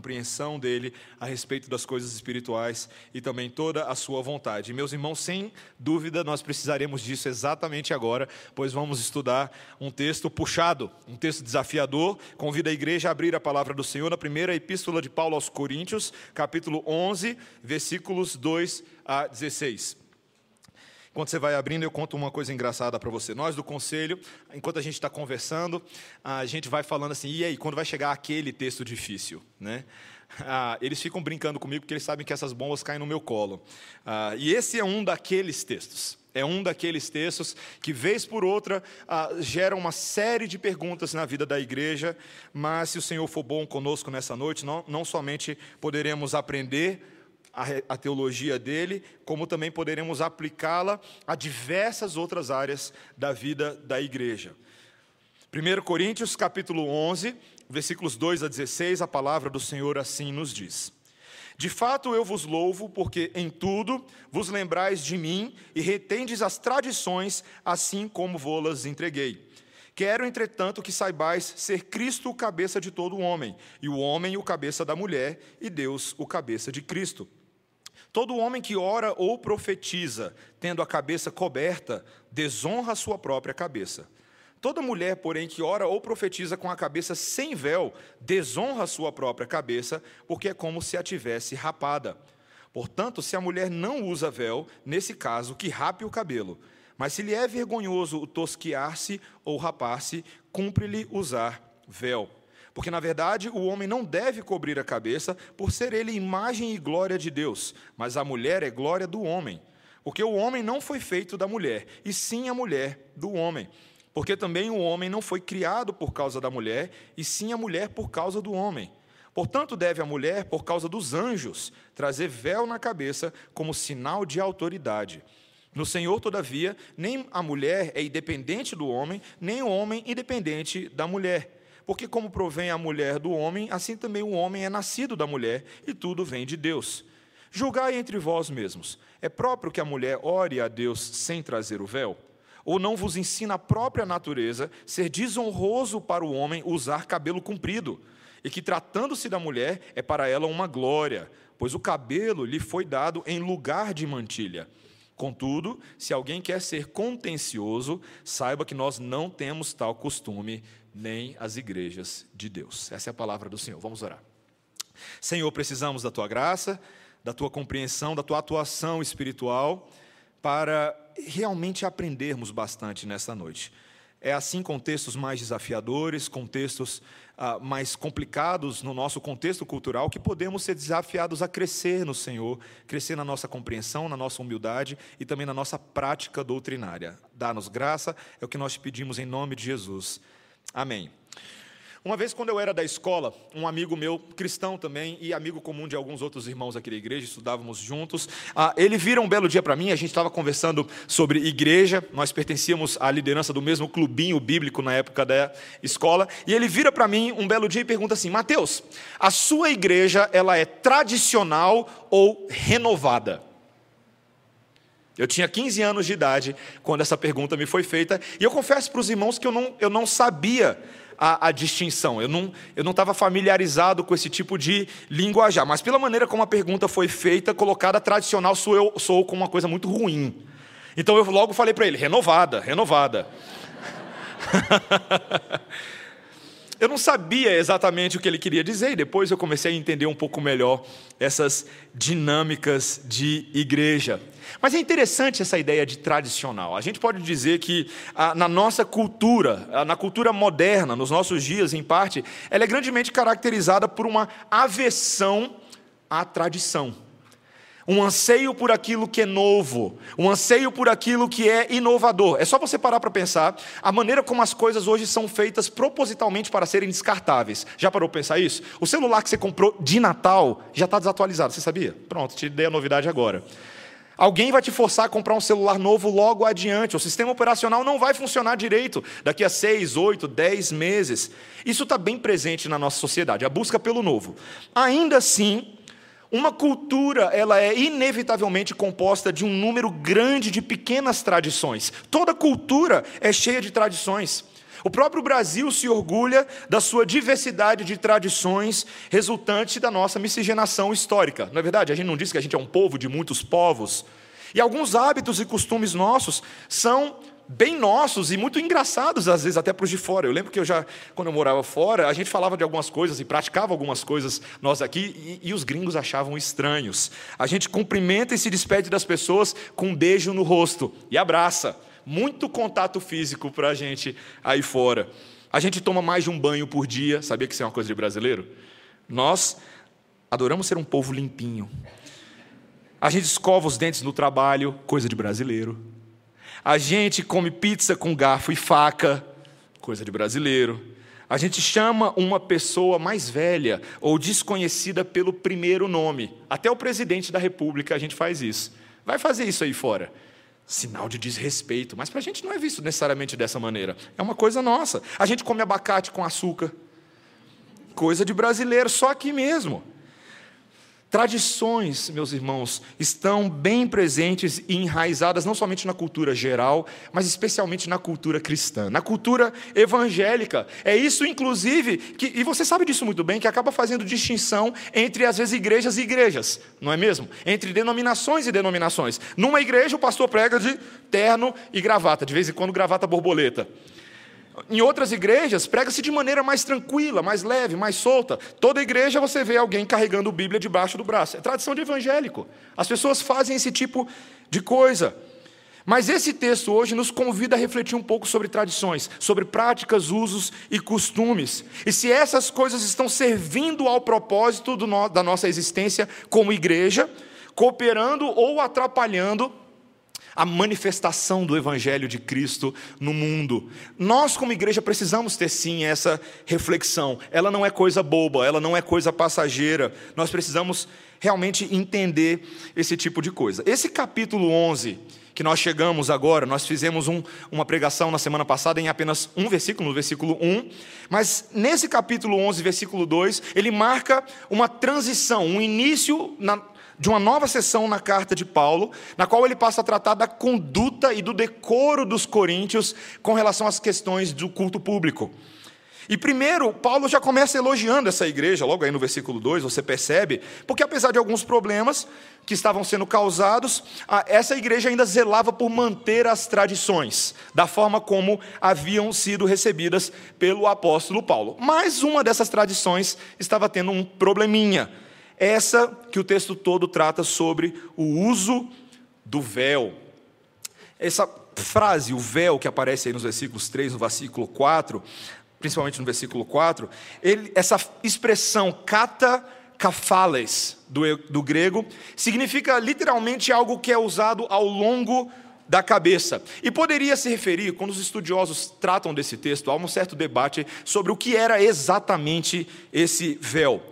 compreensão dele a respeito das coisas espirituais e também toda a sua vontade. Meus irmãos, sem dúvida, nós precisaremos disso exatamente agora, pois vamos estudar um texto puxado, um texto desafiador. Convido a igreja a abrir a palavra do Senhor na primeira epístola de Paulo aos Coríntios, capítulo 11, versículos 2 a 16. Enquanto você vai abrindo, eu conto uma coisa engraçada para você. Nós do conselho, enquanto a gente está conversando, a gente vai falando assim, e aí, quando vai chegar aquele texto difícil? Né? Ah, eles ficam brincando comigo porque eles sabem que essas bombas caem no meu colo. Ah, e esse é um daqueles textos. É um daqueles textos que, vez por outra, ah, geram uma série de perguntas na vida da igreja, mas se o Senhor for bom conosco nessa noite, não, não somente poderemos aprender a, teologia dele, como também poderemos aplicá-la a diversas outras áreas da vida da igreja. 1 Coríntios capítulo 11, versículos 2 a 16, a palavra do Senhor assim nos diz: De fato eu vos louvo, porque em tudo vos lembrais de mim e retendes as tradições, assim como vô-las entreguei. Quero, entretanto, que saibais ser Cristo o cabeça de todo homem, e o homem o cabeça da mulher, e Deus o cabeça de Cristo. Todo homem que ora ou profetiza, tendo a cabeça coberta, desonra a sua própria cabeça. Toda mulher, porém, que ora ou profetiza com a cabeça sem véu, desonra a sua própria cabeça, porque é como se a tivesse rapada. Portanto, se a mulher não usa véu, nesse caso, que rape o cabelo. Mas se lhe é vergonhoso o tosquiar-se ou rapar-se, cumpre-lhe usar véu. Porque, na verdade, o homem não deve cobrir a cabeça, por ser ele imagem e glória de Deus, mas a mulher é glória do homem. Porque o homem não foi feito da mulher, e sim a mulher do homem. Porque também o homem não foi criado por causa da mulher, e sim a mulher por causa do homem. Portanto, deve a mulher, por causa dos anjos, trazer véu na cabeça como sinal de autoridade. No Senhor, todavia, nem a mulher é independente do homem, nem o homem independente da mulher. Porque, como provém a mulher do homem, assim também o homem é nascido da mulher, e tudo vem de Deus. Julgai entre vós mesmos: é próprio que a mulher ore a Deus sem trazer o véu? Ou não vos ensina a própria natureza ser desonroso para o homem usar cabelo comprido? E que, tratando-se da mulher, é para ela uma glória, pois o cabelo lhe foi dado em lugar de mantilha. Contudo, se alguém quer ser contencioso, saiba que nós não temos tal costume, nem as igrejas de Deus. Essa é a palavra do Senhor. Vamos orar. Senhor, precisamos da tua graça, da tua compreensão, da tua atuação espiritual para realmente aprendermos bastante nessa noite. É assim com textos mais desafiadores, com textos ah, mais complicados no nosso contexto cultural, que podemos ser desafiados a crescer no Senhor, crescer na nossa compreensão, na nossa humildade e também na nossa prática doutrinária. Dá-nos graça, é o que nós te pedimos em nome de Jesus. Amém. Uma vez, quando eu era da escola, um amigo meu, cristão também, e amigo comum de alguns outros irmãos aqui da igreja, estudávamos juntos, ah, ele vira um belo dia para mim, a gente estava conversando sobre igreja, nós pertencíamos à liderança do mesmo clubinho bíblico na época da escola, e ele vira para mim um belo dia e pergunta assim: Mateus, a sua igreja ela é tradicional ou renovada? Eu tinha 15 anos de idade quando essa pergunta me foi feita, e eu confesso para os irmãos que eu não, eu não sabia a, a distinção, eu não estava familiarizado com esse tipo de linguajar, mas pela maneira como a pergunta foi feita, colocada tradicional, sou eu sou com uma coisa muito ruim. Então eu logo falei para ele: renovada, renovada. eu não sabia exatamente o que ele queria dizer, e depois eu comecei a entender um pouco melhor essas dinâmicas de igreja. Mas é interessante essa ideia de tradicional. A gente pode dizer que ah, na nossa cultura, ah, na cultura moderna, nos nossos dias, em parte, ela é grandemente caracterizada por uma aversão à tradição um anseio por aquilo que é novo, um anseio por aquilo que é inovador. É só você parar para pensar a maneira como as coisas hoje são feitas propositalmente para serem descartáveis. Já parou para pensar isso? O celular que você comprou de Natal já está desatualizado, você sabia? Pronto, te dei a novidade agora. Alguém vai te forçar a comprar um celular novo logo adiante. O sistema operacional não vai funcionar direito daqui a seis, oito, dez meses. Isso está bem presente na nossa sociedade, a busca pelo novo. Ainda assim, uma cultura, ela é inevitavelmente composta de um número grande de pequenas tradições. Toda cultura é cheia de tradições. O próprio Brasil se orgulha da sua diversidade de tradições resultante da nossa miscigenação histórica. Não é verdade? A gente não diz que a gente é um povo de muitos povos. E alguns hábitos e costumes nossos são bem nossos e muito engraçados, às vezes, até para os de fora. Eu lembro que eu já, quando eu morava fora, a gente falava de algumas coisas e praticava algumas coisas nós aqui, e, e os gringos achavam estranhos. A gente cumprimenta e se despede das pessoas com um beijo no rosto e abraça muito contato físico para a gente aí fora. A gente toma mais de um banho por dia, sabia que isso é uma coisa de brasileiro? Nós adoramos ser um povo limpinho. A gente escova os dentes no trabalho, coisa de brasileiro. A gente come pizza com garfo e faca, coisa de brasileiro. A gente chama uma pessoa mais velha ou desconhecida pelo primeiro nome. Até o presidente da república a gente faz isso. Vai fazer isso aí fora sinal de desrespeito. Mas para a gente não é visto necessariamente dessa maneira. É uma coisa nossa. A gente come abacate com açúcar. Coisa de brasileiro, só aqui mesmo. Tradições, meus irmãos, estão bem presentes e enraizadas não somente na cultura geral, mas especialmente na cultura cristã, na cultura evangélica. É isso, inclusive, que, e você sabe disso muito bem, que acaba fazendo distinção entre, às vezes, igrejas e igrejas, não é mesmo? Entre denominações e denominações. Numa igreja, o pastor prega de terno e gravata, de vez em quando, gravata borboleta. Em outras igrejas, prega-se de maneira mais tranquila, mais leve, mais solta. Toda igreja você vê alguém carregando Bíblia debaixo do braço. É tradição de evangélico. As pessoas fazem esse tipo de coisa. Mas esse texto hoje nos convida a refletir um pouco sobre tradições, sobre práticas, usos e costumes. E se essas coisas estão servindo ao propósito no, da nossa existência como igreja, cooperando ou atrapalhando a manifestação do Evangelho de Cristo no mundo. Nós, como igreja, precisamos ter sim essa reflexão. Ela não é coisa boba, ela não é coisa passageira. Nós precisamos realmente entender esse tipo de coisa. Esse capítulo 11, que nós chegamos agora, nós fizemos um, uma pregação na semana passada em apenas um versículo, no versículo 1, mas nesse capítulo 11, versículo 2, ele marca uma transição, um início na, de uma nova sessão na carta de Paulo, na qual ele passa a tratar da conduta e do decoro dos coríntios com relação às questões do culto público. E primeiro, Paulo já começa elogiando essa igreja, logo aí no versículo 2, você percebe, porque apesar de alguns problemas que estavam sendo causados, essa igreja ainda zelava por manter as tradições, da forma como haviam sido recebidas pelo apóstolo Paulo. Mas uma dessas tradições estava tendo um probleminha essa que o texto todo trata sobre o uso do véu. Essa frase, o véu, que aparece aí nos versículos 3, no versículo 4, principalmente no versículo 4, ele, essa expressão kata kafales, do, do grego, significa literalmente algo que é usado ao longo da cabeça. E poderia se referir, quando os estudiosos tratam desse texto, há um certo debate sobre o que era exatamente esse véu.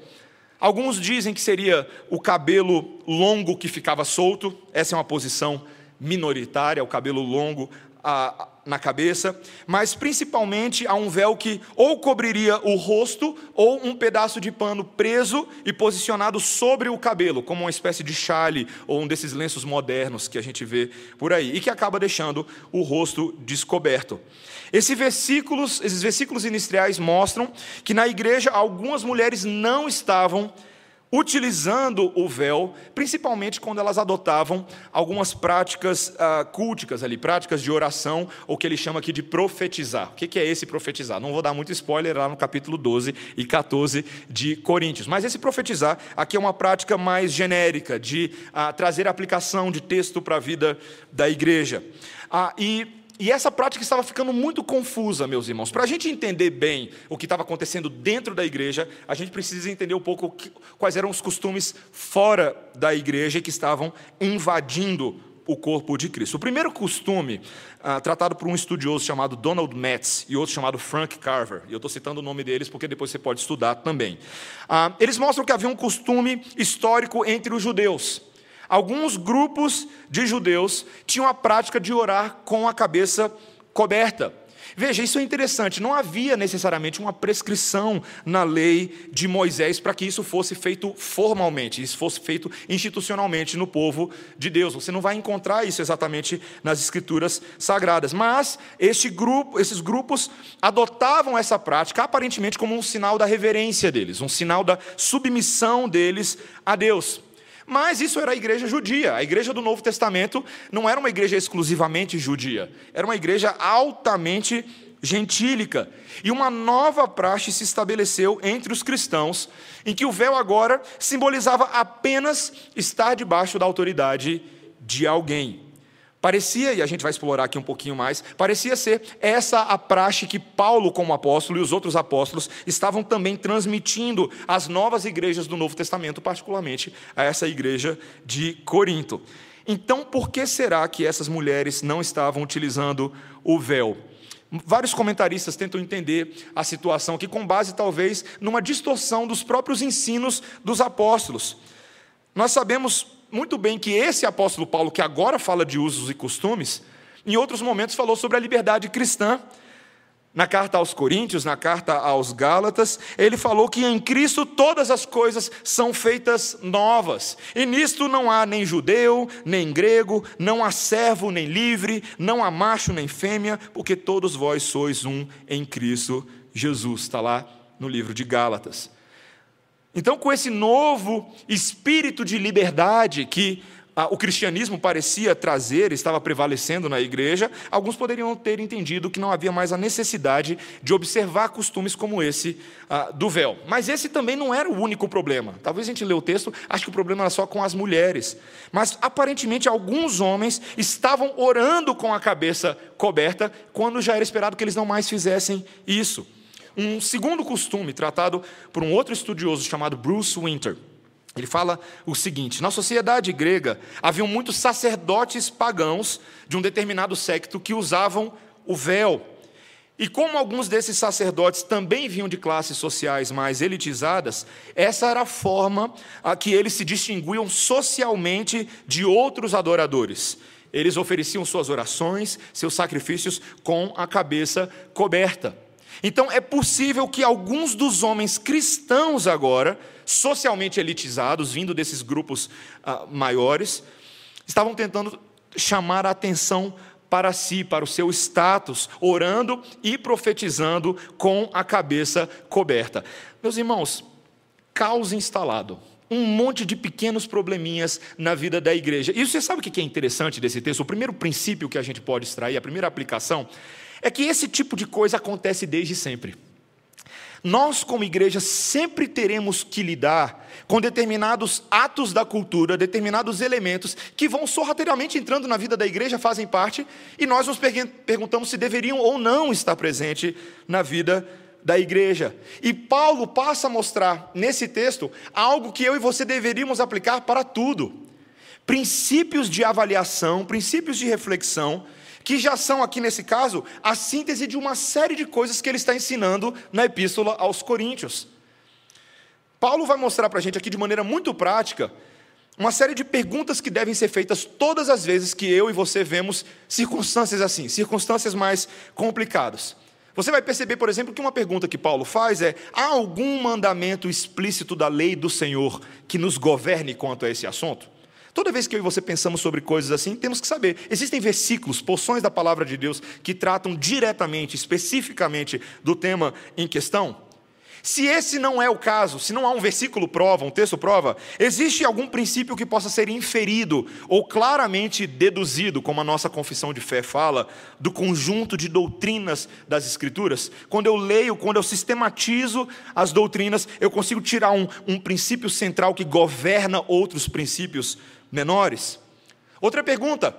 Alguns dizem que seria o cabelo longo que ficava solto, essa é uma posição minoritária, o cabelo longo a, na cabeça, mas principalmente há um véu que ou cobriria o rosto ou um pedaço de pano preso e posicionado sobre o cabelo, como uma espécie de chale ou um desses lenços modernos que a gente vê por aí, e que acaba deixando o rosto descoberto. Esses versículos, esses versículos iniciais mostram que na igreja algumas mulheres não estavam utilizando o véu, principalmente quando elas adotavam algumas práticas uh, culticas ali, práticas de oração, ou que ele chama aqui de profetizar. O que é esse profetizar? Não vou dar muito spoiler lá no capítulo 12 e 14 de Coríntios, mas esse profetizar aqui é uma prática mais genérica, de uh, trazer aplicação de texto para a vida da igreja. Uh, e e essa prática estava ficando muito confusa, meus irmãos. Para a gente entender bem o que estava acontecendo dentro da igreja, a gente precisa entender um pouco quais eram os costumes fora da igreja que estavam invadindo o corpo de Cristo. O primeiro costume, ah, tratado por um estudioso chamado Donald Metz e outro chamado Frank Carver, e eu estou citando o nome deles porque depois você pode estudar também. Ah, eles mostram que havia um costume histórico entre os judeus Alguns grupos de judeus tinham a prática de orar com a cabeça coberta. Veja, isso é interessante. Não havia necessariamente uma prescrição na lei de Moisés para que isso fosse feito formalmente, isso fosse feito institucionalmente no povo de Deus. Você não vai encontrar isso exatamente nas escrituras sagradas. Mas este grupo, esses grupos adotavam essa prática aparentemente como um sinal da reverência deles, um sinal da submissão deles a Deus. Mas isso era a igreja judia. A igreja do Novo Testamento não era uma igreja exclusivamente judia, era uma igreja altamente gentílica. E uma nova praxe se estabeleceu entre os cristãos, em que o véu agora simbolizava apenas estar debaixo da autoridade de alguém. Parecia, e a gente vai explorar aqui um pouquinho mais, parecia ser essa a praxe que Paulo, como apóstolo, e os outros apóstolos estavam também transmitindo às novas igrejas do Novo Testamento, particularmente a essa igreja de Corinto. Então, por que será que essas mulheres não estavam utilizando o véu? Vários comentaristas tentam entender a situação aqui com base, talvez, numa distorção dos próprios ensinos dos apóstolos. Nós sabemos muito bem que esse apóstolo Paulo, que agora fala de usos e costumes, em outros momentos falou sobre a liberdade cristã. Na carta aos Coríntios, na carta aos Gálatas, ele falou que em Cristo todas as coisas são feitas novas. E nisto não há nem judeu, nem grego, não há servo nem livre, não há macho nem fêmea, porque todos vós sois um em Cristo Jesus. Está lá no livro de Gálatas. Então, com esse novo espírito de liberdade que ah, o cristianismo parecia trazer, estava prevalecendo na igreja, alguns poderiam ter entendido que não havia mais a necessidade de observar costumes como esse ah, do véu. Mas esse também não era o único problema. Talvez a gente lê o texto, acho que o problema era só com as mulheres. Mas aparentemente alguns homens estavam orando com a cabeça coberta, quando já era esperado que eles não mais fizessem isso um segundo costume tratado por um outro estudioso chamado Bruce Winter. Ele fala o seguinte: na sociedade grega haviam muitos sacerdotes pagãos de um determinado secto que usavam o véu. E como alguns desses sacerdotes também vinham de classes sociais mais elitizadas, essa era a forma a que eles se distinguiam socialmente de outros adoradores. Eles ofereciam suas orações, seus sacrifícios com a cabeça coberta. Então é possível que alguns dos homens cristãos agora, socialmente elitizados, vindo desses grupos ah, maiores, estavam tentando chamar a atenção para si, para o seu status, orando e profetizando com a cabeça coberta. Meus irmãos, caos instalado. Um monte de pequenos probleminhas na vida da igreja. E você sabe o que é interessante desse texto? O primeiro princípio que a gente pode extrair, a primeira aplicação, é que esse tipo de coisa acontece desde sempre. Nós, como igreja, sempre teremos que lidar com determinados atos da cultura, determinados elementos que vão sorrateiramente entrando na vida da igreja, fazem parte, e nós nos perguntamos se deveriam ou não estar presente na vida da igreja. E Paulo passa a mostrar nesse texto algo que eu e você deveríamos aplicar para tudo: princípios de avaliação, princípios de reflexão que já são aqui nesse caso a síntese de uma série de coisas que ele está ensinando na epístola aos Coríntios. Paulo vai mostrar para a gente aqui de maneira muito prática uma série de perguntas que devem ser feitas todas as vezes que eu e você vemos circunstâncias assim, circunstâncias mais complicadas. Você vai perceber, por exemplo, que uma pergunta que Paulo faz é: há algum mandamento explícito da lei do Senhor que nos governe quanto a esse assunto? Toda vez que eu e você pensamos sobre coisas assim, temos que saber: existem versículos, porções da palavra de Deus que tratam diretamente, especificamente do tema em questão? Se esse não é o caso, se não há um versículo prova, um texto prova, existe algum princípio que possa ser inferido ou claramente deduzido, como a nossa confissão de fé fala, do conjunto de doutrinas das Escrituras? Quando eu leio, quando eu sistematizo as doutrinas, eu consigo tirar um, um princípio central que governa outros princípios menores. Outra pergunta: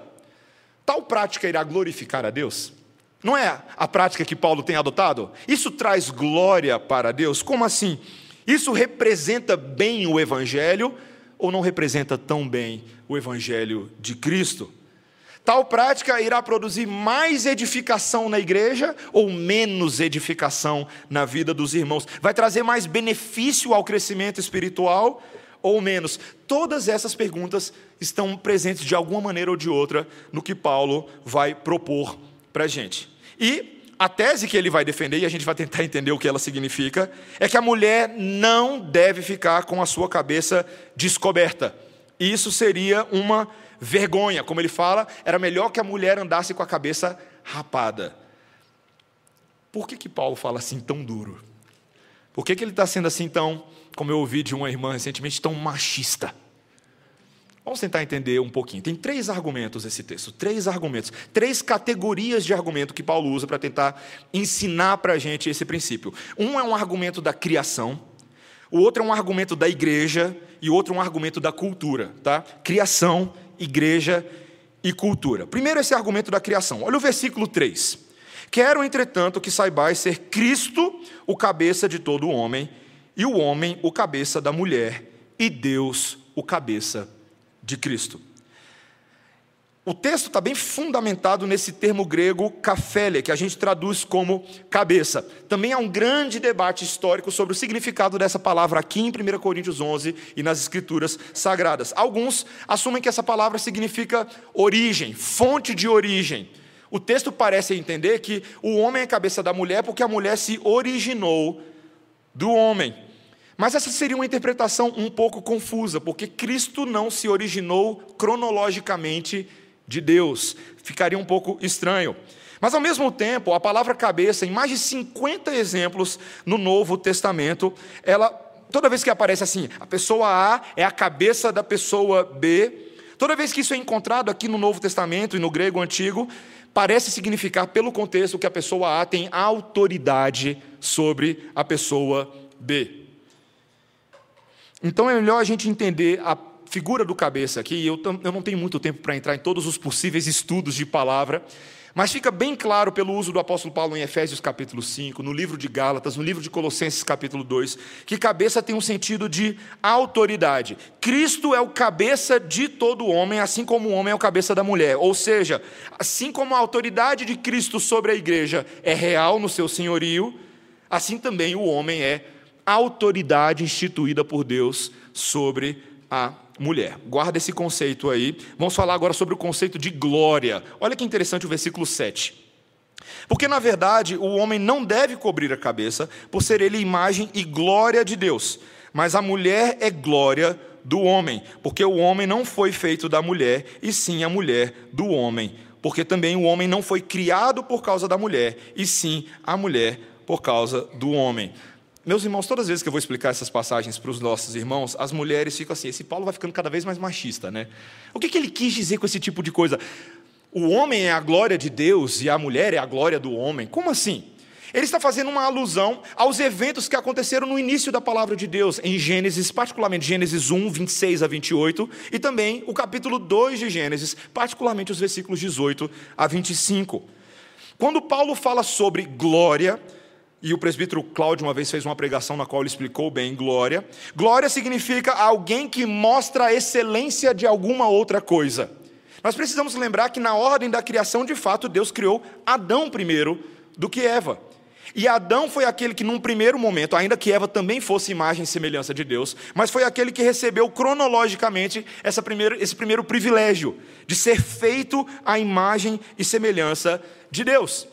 tal prática irá glorificar a Deus? Não é a prática que Paulo tem adotado? Isso traz glória para Deus? Como assim? Isso representa bem o Evangelho ou não representa tão bem o Evangelho de Cristo? Tal prática irá produzir mais edificação na igreja ou menos edificação na vida dos irmãos? Vai trazer mais benefício ao crescimento espiritual ou menos? Todas essas perguntas estão presentes de alguma maneira ou de outra no que Paulo vai propor para a gente. E a tese que ele vai defender, e a gente vai tentar entender o que ela significa, é que a mulher não deve ficar com a sua cabeça descoberta. Isso seria uma vergonha. Como ele fala, era melhor que a mulher andasse com a cabeça rapada. Por que, que Paulo fala assim tão duro? Por que, que ele está sendo assim tão, como eu ouvi de uma irmã recentemente, tão machista? Vamos tentar entender um pouquinho. Tem três argumentos esse texto, três argumentos, três categorias de argumento que Paulo usa para tentar ensinar para a gente esse princípio. Um é um argumento da criação, o outro é um argumento da igreja e o outro é um argumento da cultura, tá? Criação, igreja e cultura. Primeiro esse argumento da criação. Olha o versículo 3. Quero, entretanto, que saibais ser Cristo o cabeça de todo homem, e o homem o cabeça da mulher, e Deus o cabeça de Cristo. O texto está bem fundamentado nesse termo grego kafele, que a gente traduz como cabeça. Também há um grande debate histórico sobre o significado dessa palavra aqui em 1 Coríntios 11 e nas Escrituras Sagradas. Alguns assumem que essa palavra significa origem, fonte de origem. O texto parece entender que o homem é cabeça da mulher porque a mulher se originou do homem. Mas essa seria uma interpretação um pouco confusa, porque Cristo não se originou cronologicamente de Deus. Ficaria um pouco estranho. Mas ao mesmo tempo, a palavra cabeça, em mais de 50 exemplos no Novo Testamento, ela toda vez que aparece assim, a pessoa A é a cabeça da pessoa B, toda vez que isso é encontrado aqui no Novo Testamento e no grego antigo, parece significar, pelo contexto, que a pessoa A tem autoridade sobre a pessoa B. Então é melhor a gente entender a figura do cabeça aqui. Eu, eu não tenho muito tempo para entrar em todos os possíveis estudos de palavra, mas fica bem claro pelo uso do apóstolo Paulo em Efésios capítulo 5, no livro de Gálatas, no livro de Colossenses capítulo 2, que cabeça tem um sentido de autoridade. Cristo é o cabeça de todo homem, assim como o homem é o cabeça da mulher. Ou seja, assim como a autoridade de Cristo sobre a igreja é real no seu senhorio, assim também o homem é autoridade instituída por Deus sobre a mulher. Guarda esse conceito aí. Vamos falar agora sobre o conceito de glória. Olha que interessante o versículo 7. Porque, na verdade, o homem não deve cobrir a cabeça, por ser ele imagem e glória de Deus. Mas a mulher é glória do homem, porque o homem não foi feito da mulher, e sim a mulher do homem. Porque também o homem não foi criado por causa da mulher, e sim a mulher por causa do homem. Meus irmãos, todas as vezes que eu vou explicar essas passagens para os nossos irmãos, as mulheres ficam assim: esse Paulo vai ficando cada vez mais machista, né? O que, que ele quis dizer com esse tipo de coisa? O homem é a glória de Deus e a mulher é a glória do homem. Como assim? Ele está fazendo uma alusão aos eventos que aconteceram no início da palavra de Deus, em Gênesis, particularmente Gênesis 1, 26 a 28, e também o capítulo 2 de Gênesis, particularmente os versículos 18 a 25. Quando Paulo fala sobre glória, e o presbítero Cláudio uma vez fez uma pregação na qual ele explicou bem glória. Glória significa alguém que mostra a excelência de alguma outra coisa. Nós precisamos lembrar que na ordem da criação, de fato, Deus criou Adão primeiro do que Eva. E Adão foi aquele que, num primeiro momento, ainda que Eva também fosse imagem e semelhança de Deus, mas foi aquele que recebeu cronologicamente essa primeiro, esse primeiro privilégio de ser feito à imagem e semelhança de Deus.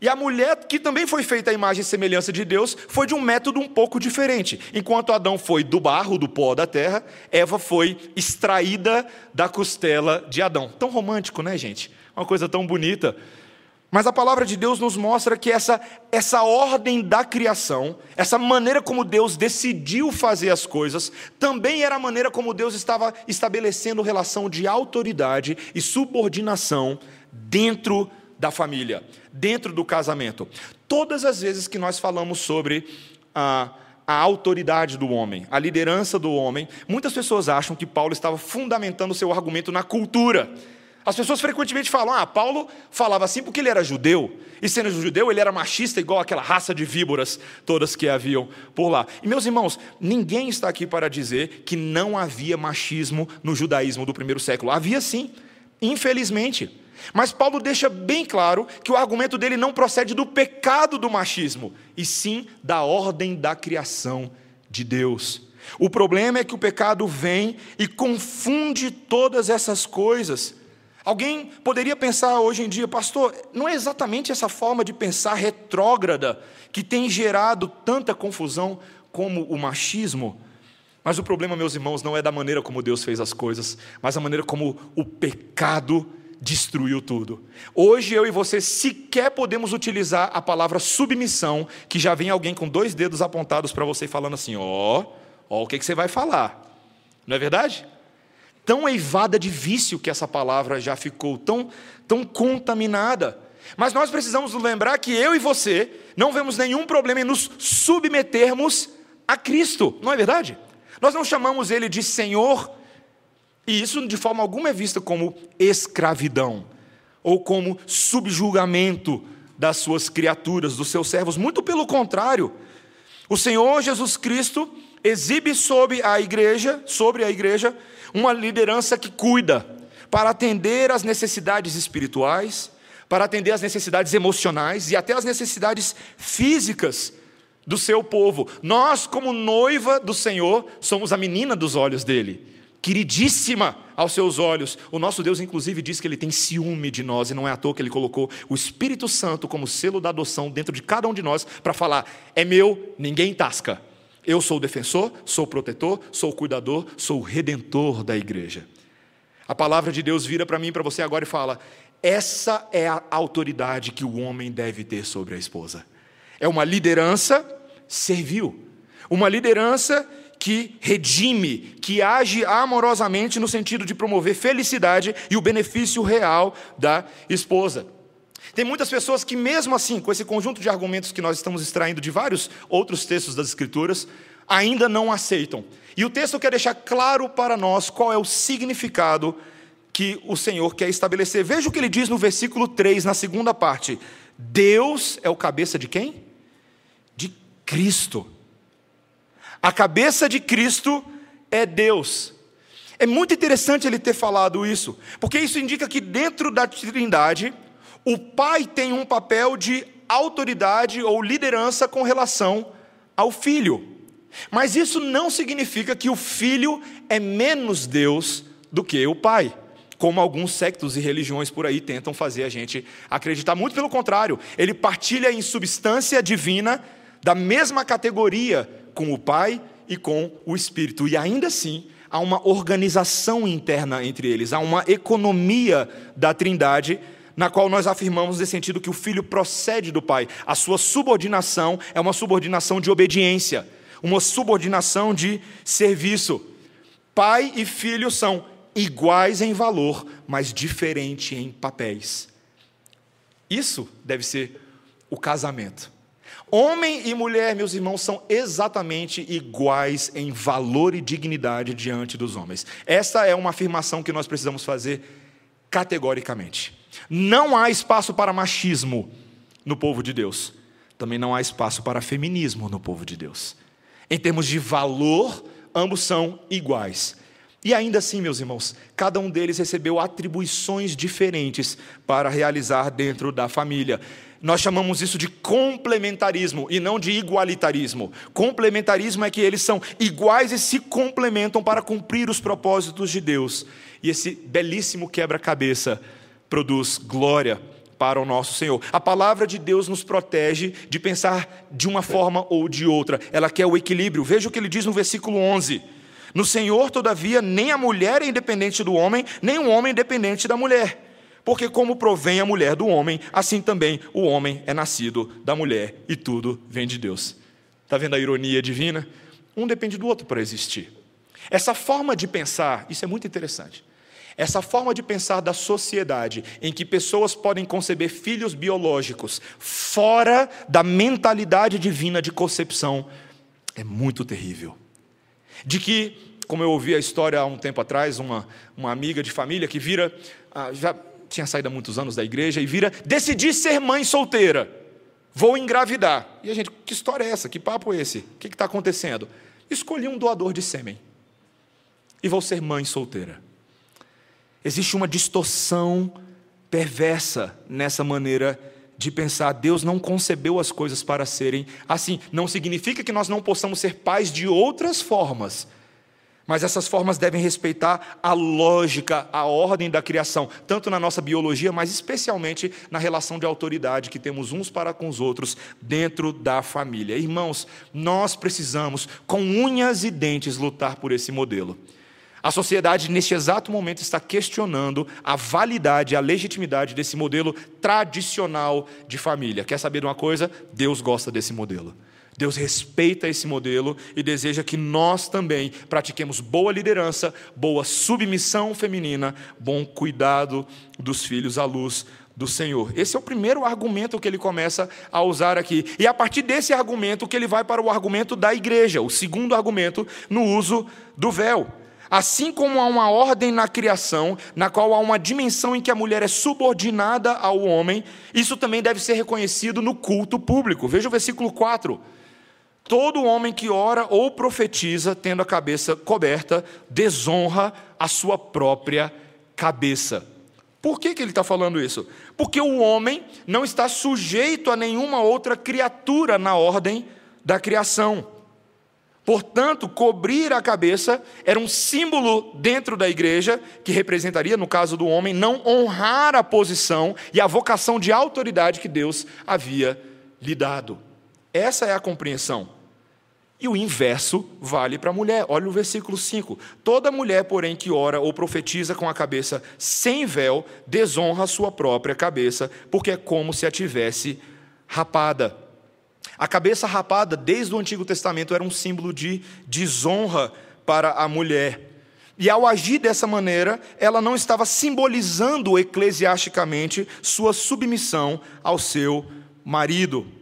E a mulher, que também foi feita à imagem e semelhança de Deus, foi de um método um pouco diferente. Enquanto Adão foi do barro, do pó da terra, Eva foi extraída da costela de Adão. Tão romântico, né, gente? Uma coisa tão bonita. Mas a palavra de Deus nos mostra que essa, essa ordem da criação, essa maneira como Deus decidiu fazer as coisas, também era a maneira como Deus estava estabelecendo relação de autoridade e subordinação dentro da família, dentro do casamento. Todas as vezes que nós falamos sobre a, a autoridade do homem, a liderança do homem, muitas pessoas acham que Paulo estava fundamentando o seu argumento na cultura. As pessoas frequentemente falam: ah, Paulo falava assim porque ele era judeu, e sendo judeu, ele era machista, igual aquela raça de víboras todas que haviam por lá. E meus irmãos, ninguém está aqui para dizer que não havia machismo no judaísmo do primeiro século. Havia sim, infelizmente. Mas Paulo deixa bem claro que o argumento dele não procede do pecado do machismo, e sim da ordem da criação de Deus. O problema é que o pecado vem e confunde todas essas coisas. Alguém poderia pensar hoje em dia, pastor, não é exatamente essa forma de pensar retrógrada que tem gerado tanta confusão como o machismo? Mas o problema, meus irmãos, não é da maneira como Deus fez as coisas, mas a maneira como o pecado destruiu tudo. Hoje eu e você sequer podemos utilizar a palavra submissão, que já vem alguém com dois dedos apontados para você falando assim: ó, oh, ó, oh, o que, que você vai falar? Não é verdade? tão eivada de vício que essa palavra já ficou, tão, tão contaminada. Mas nós precisamos lembrar que eu e você não vemos nenhum problema em nos submetermos a Cristo, não é verdade? Nós não chamamos Ele de Senhor, e isso de forma alguma é visto como escravidão, ou como subjugamento das suas criaturas, dos seus servos, muito pelo contrário. O Senhor Jesus Cristo exibe sobre a igreja, sobre a igreja, uma liderança que cuida para atender às necessidades espirituais, para atender às necessidades emocionais e até às necessidades físicas do seu povo. Nós, como noiva do Senhor, somos a menina dos olhos dele, queridíssima aos seus olhos. O nosso Deus, inclusive, diz que ele tem ciúme de nós, e não é à toa que ele colocou o Espírito Santo como selo da adoção dentro de cada um de nós para falar: é meu, ninguém tasca. Eu sou o defensor, sou o protetor, sou o cuidador, sou o redentor da igreja. A palavra de Deus vira para mim e para você agora e fala: essa é a autoridade que o homem deve ter sobre a esposa. É uma liderança servil, uma liderança que redime, que age amorosamente no sentido de promover felicidade e o benefício real da esposa. Tem muitas pessoas que, mesmo assim, com esse conjunto de argumentos que nós estamos extraindo de vários outros textos das Escrituras, ainda não aceitam. E o texto quer deixar claro para nós qual é o significado que o Senhor quer estabelecer. Veja o que ele diz no versículo 3, na segunda parte: Deus é o cabeça de quem? Cristo. A cabeça de Cristo é Deus. É muito interessante ele ter falado isso, porque isso indica que dentro da Trindade, o pai tem um papel de autoridade ou liderança com relação ao filho. Mas isso não significa que o filho é menos Deus do que o pai, como alguns sectos e religiões por aí tentam fazer a gente acreditar. Muito pelo contrário, ele partilha em substância divina da mesma categoria com o pai e com o espírito. E ainda assim, há uma organização interna entre eles, há uma economia da Trindade na qual nós afirmamos nesse sentido que o filho procede do pai. A sua subordinação é uma subordinação de obediência, uma subordinação de serviço. Pai e filho são iguais em valor, mas diferentes em papéis. Isso deve ser o casamento. Homem e mulher, meus irmãos, são exatamente iguais em valor e dignidade diante dos homens. Essa é uma afirmação que nós precisamos fazer categoricamente. Não há espaço para machismo no povo de Deus. Também não há espaço para feminismo no povo de Deus. Em termos de valor, ambos são iguais. E ainda assim, meus irmãos, cada um deles recebeu atribuições diferentes para realizar dentro da família. Nós chamamos isso de complementarismo e não de igualitarismo. Complementarismo é que eles são iguais e se complementam para cumprir os propósitos de Deus. E esse belíssimo quebra-cabeça produz glória para o nosso Senhor. A palavra de Deus nos protege de pensar de uma forma ou de outra. Ela quer o equilíbrio. Veja o que ele diz no versículo 11. No Senhor, todavia, nem a mulher é independente do homem, nem o homem é independente da mulher. Porque, como provém a mulher do homem, assim também o homem é nascido da mulher, e tudo vem de Deus. Está vendo a ironia divina? Um depende do outro para existir. Essa forma de pensar, isso é muito interessante. Essa forma de pensar da sociedade, em que pessoas podem conceber filhos biológicos fora da mentalidade divina de concepção, é muito terrível. De que, como eu ouvi a história há um tempo atrás, uma, uma amiga de família que vira, ah, já tinha saído há muitos anos da igreja, e vira, decidi ser mãe solteira, vou engravidar. E a gente, que história é essa? Que papo é esse? O que está acontecendo? Escolhi um doador de sêmen e vou ser mãe solteira. Existe uma distorção perversa nessa maneira de pensar. Deus não concebeu as coisas para serem assim. Não significa que nós não possamos ser pais de outras formas, Mas essas formas devem respeitar a lógica, a ordem da criação, tanto na nossa biologia, mas especialmente na relação de autoridade que temos uns para com os outros dentro da família. Irmãos, nós precisamos, com unhas e dentes, lutar por esse modelo. A sociedade, neste exato momento, está questionando a validade, a legitimidade desse modelo tradicional de família. Quer saber de uma coisa? Deus gosta desse modelo. Deus respeita esse modelo e deseja que nós também pratiquemos boa liderança, boa submissão feminina, bom cuidado dos filhos à luz do Senhor. Esse é o primeiro argumento que ele começa a usar aqui. E a partir desse argumento que ele vai para o argumento da igreja, o segundo argumento no uso do véu. Assim como há uma ordem na criação, na qual há uma dimensão em que a mulher é subordinada ao homem, isso também deve ser reconhecido no culto público. Veja o versículo 4. Todo homem que ora ou profetiza, tendo a cabeça coberta, desonra a sua própria cabeça. Por que, que ele está falando isso? Porque o homem não está sujeito a nenhuma outra criatura na ordem da criação. Portanto, cobrir a cabeça era um símbolo dentro da igreja, que representaria, no caso do homem, não honrar a posição e a vocação de autoridade que Deus havia lhe dado. Essa é a compreensão. E o inverso vale para a mulher. Olha o versículo 5. Toda mulher, porém, que ora ou profetiza com a cabeça sem véu, desonra a sua própria cabeça, porque é como se a tivesse rapada. A cabeça rapada, desde o Antigo Testamento, era um símbolo de desonra para a mulher. E ao agir dessa maneira, ela não estava simbolizando eclesiasticamente sua submissão ao seu marido.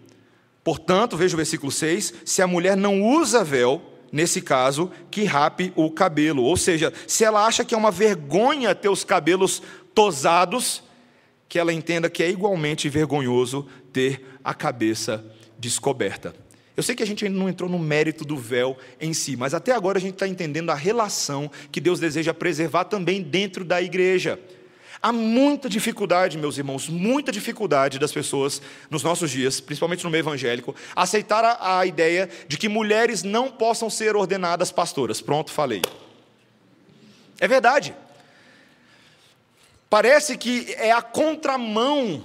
Portanto, veja o versículo 6: se a mulher não usa véu, nesse caso, que rape o cabelo. Ou seja, se ela acha que é uma vergonha ter os cabelos tosados, que ela entenda que é igualmente vergonhoso ter a cabeça descoberta. Eu sei que a gente ainda não entrou no mérito do véu em si, mas até agora a gente está entendendo a relação que Deus deseja preservar também dentro da igreja. Há muita dificuldade, meus irmãos, muita dificuldade das pessoas nos nossos dias, principalmente no meio evangélico, aceitar a, a ideia de que mulheres não possam ser ordenadas pastoras. Pronto, falei. É verdade. Parece que é a contramão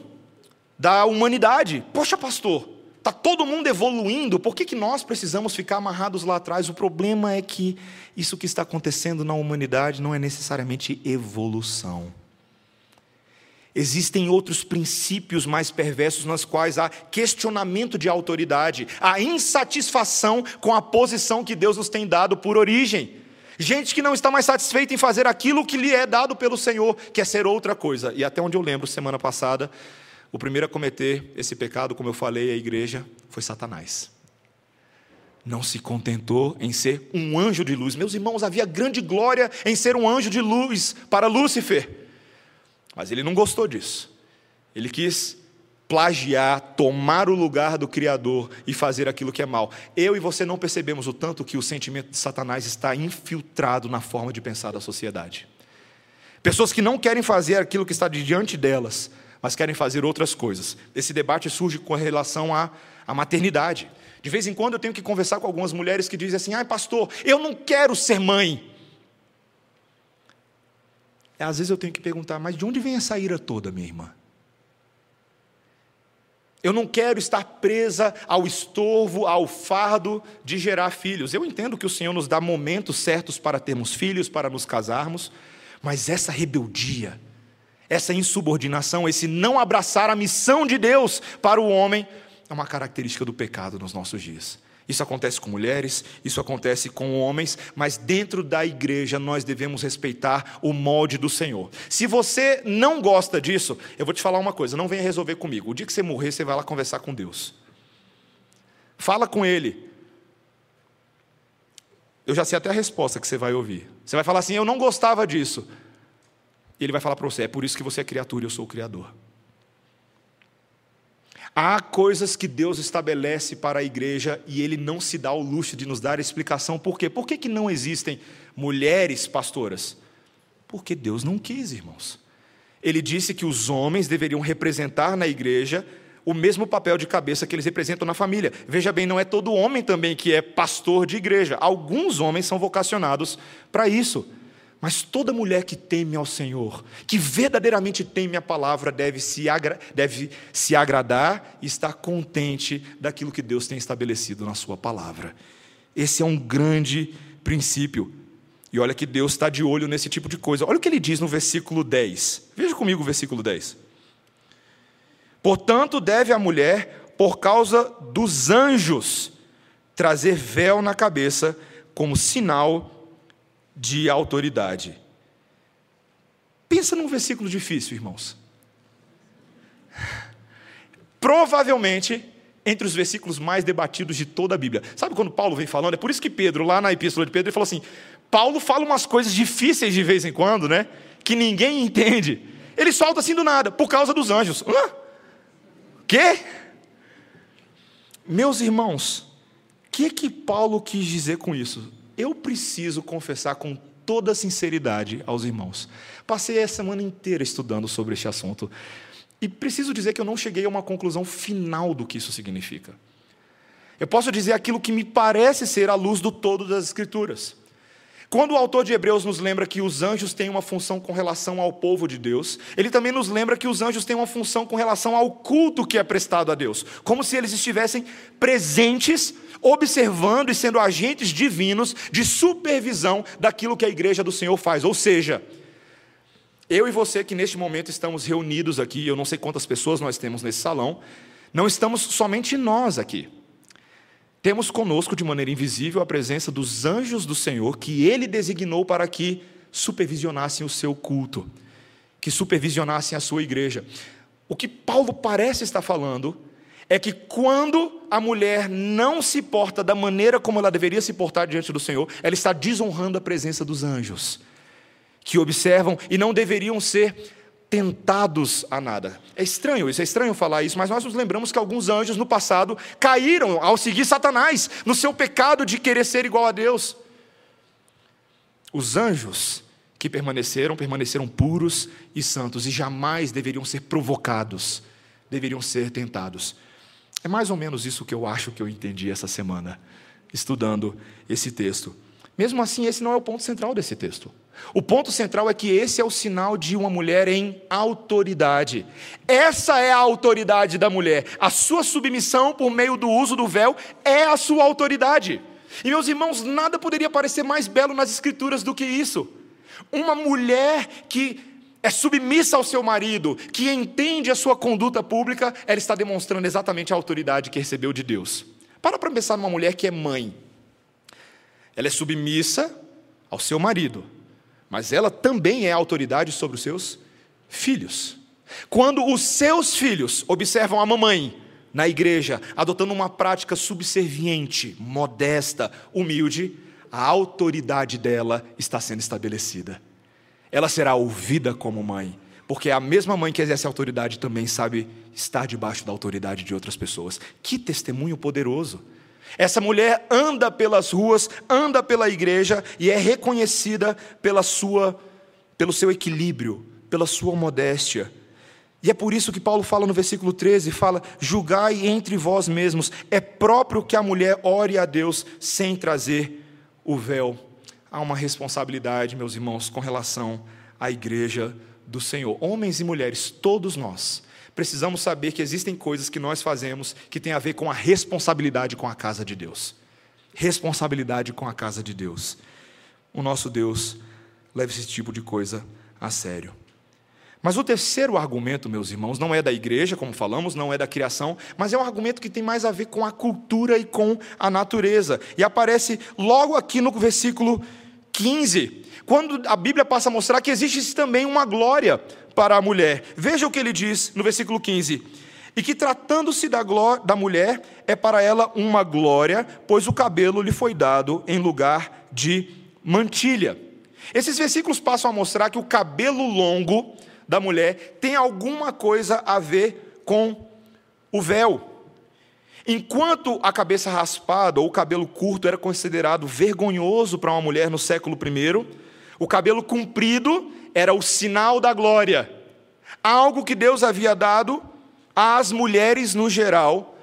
da humanidade. Poxa, pastor, está todo mundo evoluindo, por que, que nós precisamos ficar amarrados lá atrás? O problema é que isso que está acontecendo na humanidade não é necessariamente evolução. Existem outros princípios mais perversos nas quais há questionamento de autoridade, há insatisfação com a posição que Deus nos tem dado por origem. Gente que não está mais satisfeita em fazer aquilo que lhe é dado pelo Senhor, quer ser outra coisa. E até onde eu lembro, semana passada, o primeiro a cometer esse pecado, como eu falei à igreja, foi Satanás. Não se contentou em ser um anjo de luz. Meus irmãos, havia grande glória em ser um anjo de luz para Lúcifer. Mas ele não gostou disso. Ele quis plagiar, tomar o lugar do Criador e fazer aquilo que é mal. Eu e você não percebemos o tanto que o sentimento de Satanás está infiltrado na forma de pensar da sociedade. Pessoas que não querem fazer aquilo que está diante delas, mas querem fazer outras coisas. Esse debate surge com relação à, à maternidade. De vez em quando eu tenho que conversar com algumas mulheres que dizem assim: ai, pastor, eu não quero ser mãe. Às vezes eu tenho que perguntar, mas de onde vem essa ira toda, minha irmã? Eu não quero estar presa ao estorvo, ao fardo de gerar filhos. Eu entendo que o Senhor nos dá momentos certos para termos filhos, para nos casarmos, mas essa rebeldia, essa insubordinação, esse não abraçar a missão de Deus para o homem, é uma característica do pecado nos nossos dias. Isso acontece com mulheres, isso acontece com homens, mas dentro da igreja nós devemos respeitar o molde do Senhor. Se você não gosta disso, eu vou te falar uma coisa: não venha resolver comigo. O dia que você morrer, você vai lá conversar com Deus. Fala com Ele. Eu já sei até a resposta que você vai ouvir. Você vai falar assim: Eu não gostava disso. E Ele vai falar para você: É por isso que você é criatura e eu sou o Criador. Há coisas que Deus estabelece para a igreja e Ele não se dá o luxo de nos dar explicação. Por quê? Por que, que não existem mulheres pastoras? Porque Deus não quis, irmãos. Ele disse que os homens deveriam representar na igreja o mesmo papel de cabeça que eles representam na família. Veja bem, não é todo homem também que é pastor de igreja. Alguns homens são vocacionados para isso. Mas toda mulher que teme ao Senhor, que verdadeiramente teme a palavra, deve se, agra deve se agradar e estar contente daquilo que Deus tem estabelecido na Sua palavra. Esse é um grande princípio. E olha que Deus está de olho nesse tipo de coisa. Olha o que ele diz no versículo 10. Veja comigo o versículo 10. Portanto, deve a mulher, por causa dos anjos, trazer véu na cabeça como sinal de autoridade. Pensa num versículo difícil, irmãos. Provavelmente entre os versículos mais debatidos de toda a Bíblia. Sabe quando Paulo vem falando? É por isso que Pedro, lá na epístola de Pedro, ele falou assim: Paulo fala umas coisas difíceis de vez em quando, né? Que ninguém entende. Ele solta assim do nada, por causa dos anjos. Hã? Quê? Meus irmãos, o que que Paulo quis dizer com isso? Eu preciso confessar com toda sinceridade aos irmãos. Passei a semana inteira estudando sobre este assunto e preciso dizer que eu não cheguei a uma conclusão final do que isso significa. Eu posso dizer aquilo que me parece ser a luz do todo das Escrituras. Quando o autor de Hebreus nos lembra que os anjos têm uma função com relação ao povo de Deus, ele também nos lembra que os anjos têm uma função com relação ao culto que é prestado a Deus, como se eles estivessem presentes observando e sendo agentes divinos de supervisão daquilo que a igreja do Senhor faz. Ou seja, eu e você que neste momento estamos reunidos aqui, eu não sei quantas pessoas nós temos nesse salão, não estamos somente nós aqui. Temos conosco de maneira invisível a presença dos anjos do Senhor que ele designou para que supervisionassem o seu culto, que supervisionassem a sua igreja. O que Paulo parece estar falando é que quando a mulher não se porta da maneira como ela deveria se portar diante do Senhor, ela está desonrando a presença dos anjos, que observam e não deveriam ser tentados a nada. É estranho isso, é estranho falar isso, mas nós nos lembramos que alguns anjos no passado caíram ao seguir Satanás, no seu pecado de querer ser igual a Deus. Os anjos que permaneceram, permaneceram puros e santos e jamais deveriam ser provocados, deveriam ser tentados. É mais ou menos isso que eu acho que eu entendi essa semana, estudando esse texto. Mesmo assim, esse não é o ponto central desse texto. O ponto central é que esse é o sinal de uma mulher em autoridade. Essa é a autoridade da mulher. A sua submissão por meio do uso do véu é a sua autoridade. E meus irmãos, nada poderia parecer mais belo nas Escrituras do que isso. Uma mulher que é submissa ao seu marido, que entende a sua conduta pública, ela está demonstrando exatamente a autoridade que recebeu de Deus. Para para pensar numa mulher que é mãe. Ela é submissa ao seu marido, mas ela também é autoridade sobre os seus filhos. Quando os seus filhos observam a mamãe na igreja adotando uma prática subserviente, modesta, humilde, a autoridade dela está sendo estabelecida ela será ouvida como mãe, porque a mesma mãe que exerce autoridade também sabe estar debaixo da autoridade de outras pessoas. Que testemunho poderoso! Essa mulher anda pelas ruas, anda pela igreja e é reconhecida pela sua, pelo seu equilíbrio, pela sua modéstia. E é por isso que Paulo fala no versículo 13, fala: "Julgai entre vós mesmos, é próprio que a mulher ore a Deus sem trazer o véu há uma responsabilidade, meus irmãos, com relação à igreja do Senhor. Homens e mulheres, todos nós, precisamos saber que existem coisas que nós fazemos que têm a ver com a responsabilidade com a casa de Deus. Responsabilidade com a casa de Deus. O nosso Deus leva esse tipo de coisa a sério. Mas o terceiro argumento, meus irmãos, não é da igreja, como falamos, não é da criação, mas é um argumento que tem mais a ver com a cultura e com a natureza. E aparece logo aqui no versículo 15, quando a Bíblia passa a mostrar que existe também uma glória para a mulher. Veja o que ele diz no versículo 15: E que tratando-se da, da mulher, é para ela uma glória, pois o cabelo lhe foi dado em lugar de mantilha. Esses versículos passam a mostrar que o cabelo longo da mulher tem alguma coisa a ver com o véu. Enquanto a cabeça raspada ou o cabelo curto era considerado vergonhoso para uma mulher no século I, o cabelo comprido era o sinal da glória, algo que Deus havia dado às mulheres no geral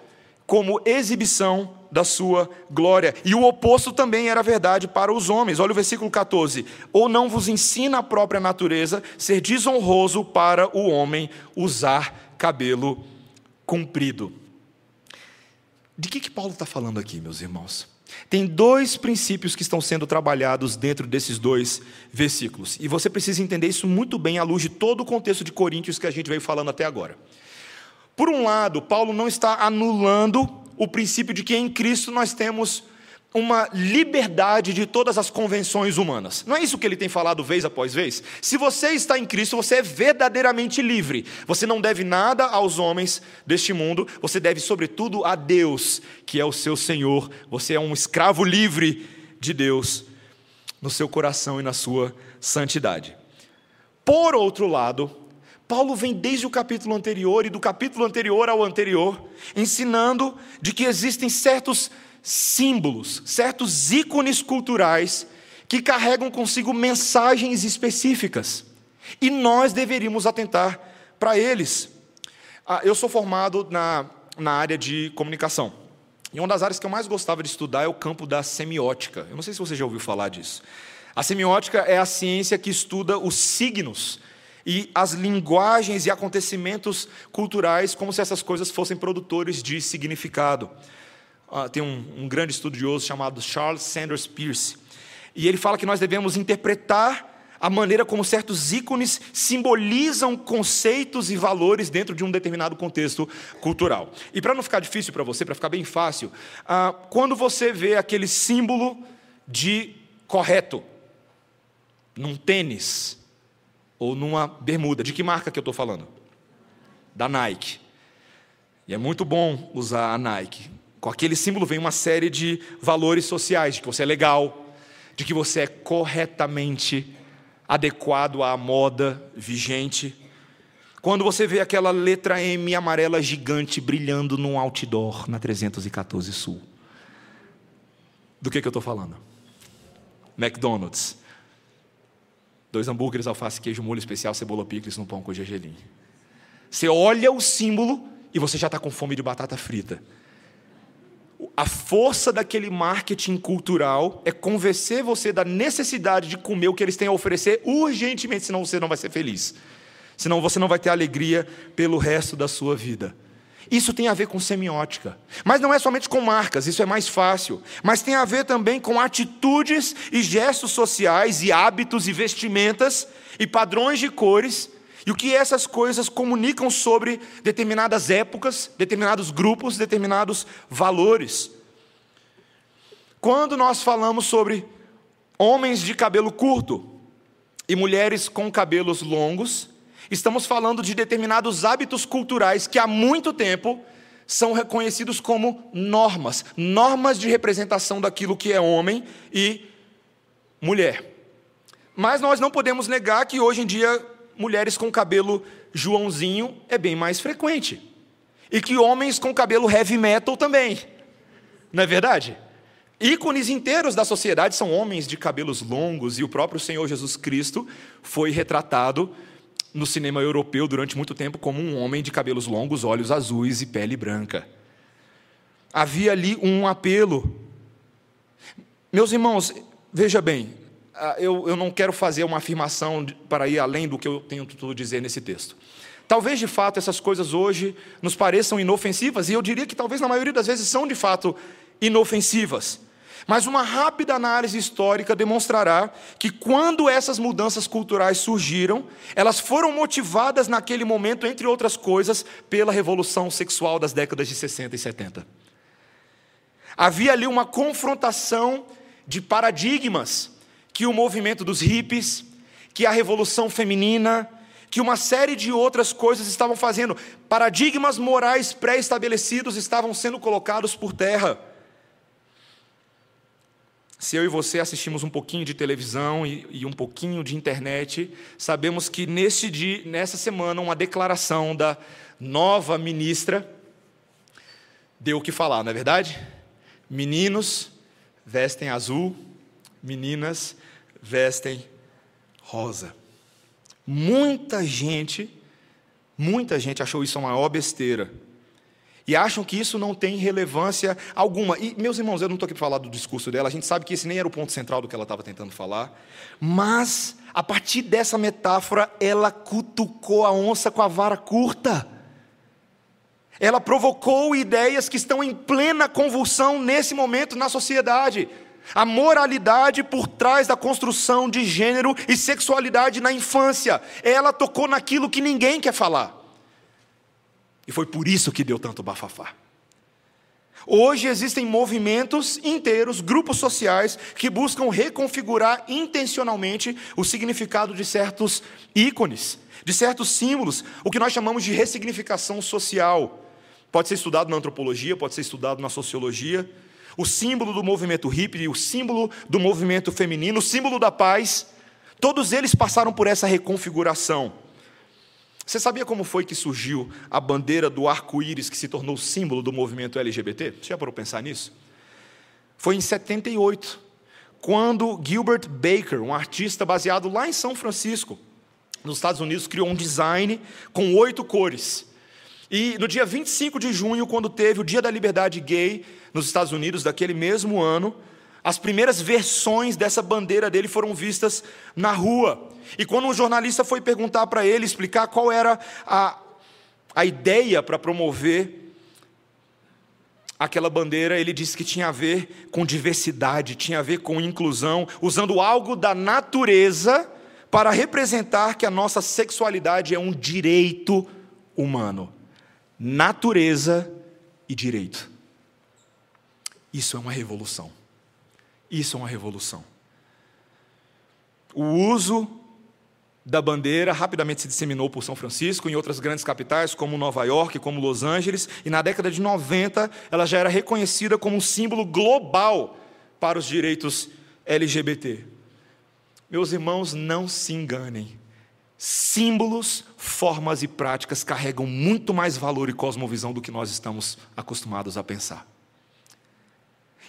como exibição da sua glória. E o oposto também era verdade para os homens. Olha o versículo 14. Ou não vos ensina a própria natureza ser desonroso para o homem usar cabelo comprido. De que, que Paulo está falando aqui, meus irmãos? Tem dois princípios que estão sendo trabalhados dentro desses dois versículos. E você precisa entender isso muito bem à luz de todo o contexto de Coríntios que a gente veio falando até agora. Por um lado, Paulo não está anulando o princípio de que em Cristo nós temos uma liberdade de todas as convenções humanas. Não é isso que ele tem falado vez após vez? Se você está em Cristo, você é verdadeiramente livre. Você não deve nada aos homens deste mundo, você deve, sobretudo, a Deus, que é o seu Senhor. Você é um escravo livre de Deus no seu coração e na sua santidade. Por outro lado, Paulo vem desde o capítulo anterior e do capítulo anterior ao anterior, ensinando de que existem certos símbolos, certos ícones culturais que carregam consigo mensagens específicas. E nós deveríamos atentar para eles. Ah, eu sou formado na, na área de comunicação. E uma das áreas que eu mais gostava de estudar é o campo da semiótica. Eu não sei se você já ouviu falar disso. A semiótica é a ciência que estuda os signos e as linguagens e acontecimentos culturais como se essas coisas fossem produtores de significado. Uh, tem um, um grande estudioso chamado Charles Sanders Peirce, e ele fala que nós devemos interpretar a maneira como certos ícones simbolizam conceitos e valores dentro de um determinado contexto cultural. E para não ficar difícil para você, para ficar bem fácil, uh, quando você vê aquele símbolo de correto num tênis ou numa bermuda, de que marca que eu estou falando? Da Nike. E é muito bom usar a Nike. Com aquele símbolo vem uma série de valores sociais, de que você é legal, de que você é corretamente adequado à moda vigente. Quando você vê aquela letra M amarela gigante brilhando num outdoor na 314 Sul. Do que, que eu estou falando? McDonald's. Dois hambúrgueres, alface, queijo, molho especial, cebola picles no pão com gergelim. Você olha o símbolo e você já está com fome de batata frita a força daquele marketing cultural é convencer você da necessidade de comer o que eles têm a oferecer urgentemente, senão você não vai ser feliz. Senão você não vai ter alegria pelo resto da sua vida. Isso tem a ver com semiótica. Mas não é somente com marcas, isso é mais fácil. Mas tem a ver também com atitudes e gestos sociais e hábitos e vestimentas e padrões de cores e o que essas coisas comunicam sobre determinadas épocas, determinados grupos, determinados valores. Quando nós falamos sobre homens de cabelo curto e mulheres com cabelos longos, estamos falando de determinados hábitos culturais que há muito tempo são reconhecidos como normas, normas de representação daquilo que é homem e mulher. Mas nós não podemos negar que hoje em dia mulheres com cabelo Joãozinho é bem mais frequente. E que homens com cabelo heavy metal também. Não é verdade? Ícones inteiros da sociedade são homens de cabelos longos, e o próprio Senhor Jesus Cristo foi retratado no cinema europeu durante muito tempo como um homem de cabelos longos, olhos azuis e pele branca. Havia ali um apelo. Meus irmãos, veja bem, eu, eu não quero fazer uma afirmação para ir além do que eu tenho tudo dizer nesse texto. Talvez de fato essas coisas hoje nos pareçam inofensivas, e eu diria que talvez na maioria das vezes são de fato inofensivas. Mas uma rápida análise histórica demonstrará que quando essas mudanças culturais surgiram, elas foram motivadas naquele momento, entre outras coisas, pela revolução sexual das décadas de 60 e 70. Havia ali uma confrontação de paradigmas que o movimento dos hippies, que a revolução feminina, que uma série de outras coisas estavam fazendo. Paradigmas morais pré-estabelecidos estavam sendo colocados por terra. Se eu e você assistimos um pouquinho de televisão e, e um pouquinho de internet, sabemos que neste dia, nessa semana, uma declaração da nova ministra deu o que falar, não é verdade? Meninos vestem azul, meninas vestem rosa. Muita gente Muita gente achou isso a maior besteira. E acham que isso não tem relevância alguma. E, meus irmãos, eu não estou aqui para falar do discurso dela, a gente sabe que esse nem era o ponto central do que ela estava tentando falar. Mas, a partir dessa metáfora, ela cutucou a onça com a vara curta. Ela provocou ideias que estão em plena convulsão nesse momento na sociedade. A moralidade por trás da construção de gênero e sexualidade na infância. Ela tocou naquilo que ninguém quer falar. E foi por isso que deu tanto bafafá. Hoje existem movimentos inteiros, grupos sociais, que buscam reconfigurar intencionalmente o significado de certos ícones, de certos símbolos, o que nós chamamos de ressignificação social. Pode ser estudado na antropologia, pode ser estudado na sociologia. O símbolo do movimento hippie, o símbolo do movimento feminino, o símbolo da paz, todos eles passaram por essa reconfiguração. Você sabia como foi que surgiu a bandeira do arco-íris que se tornou símbolo do movimento LGBT? Você já parou pensar nisso? Foi em 78, quando Gilbert Baker, um artista baseado lá em São Francisco, nos Estados Unidos, criou um design com oito cores. E no dia 25 de junho, quando teve o Dia da Liberdade Gay nos Estados Unidos, daquele mesmo ano, as primeiras versões dessa bandeira dele foram vistas na rua. E quando um jornalista foi perguntar para ele, explicar qual era a, a ideia para promover aquela bandeira, ele disse que tinha a ver com diversidade, tinha a ver com inclusão, usando algo da natureza para representar que a nossa sexualidade é um direito humano natureza e direito. Isso é uma revolução. Isso é uma revolução. O uso da bandeira rapidamente se disseminou por São Francisco, em outras grandes capitais, como Nova York, como Los Angeles, e na década de 90 ela já era reconhecida como um símbolo global para os direitos LGBT. Meus irmãos, não se enganem. Símbolos, formas e práticas carregam muito mais valor e cosmovisão do que nós estamos acostumados a pensar.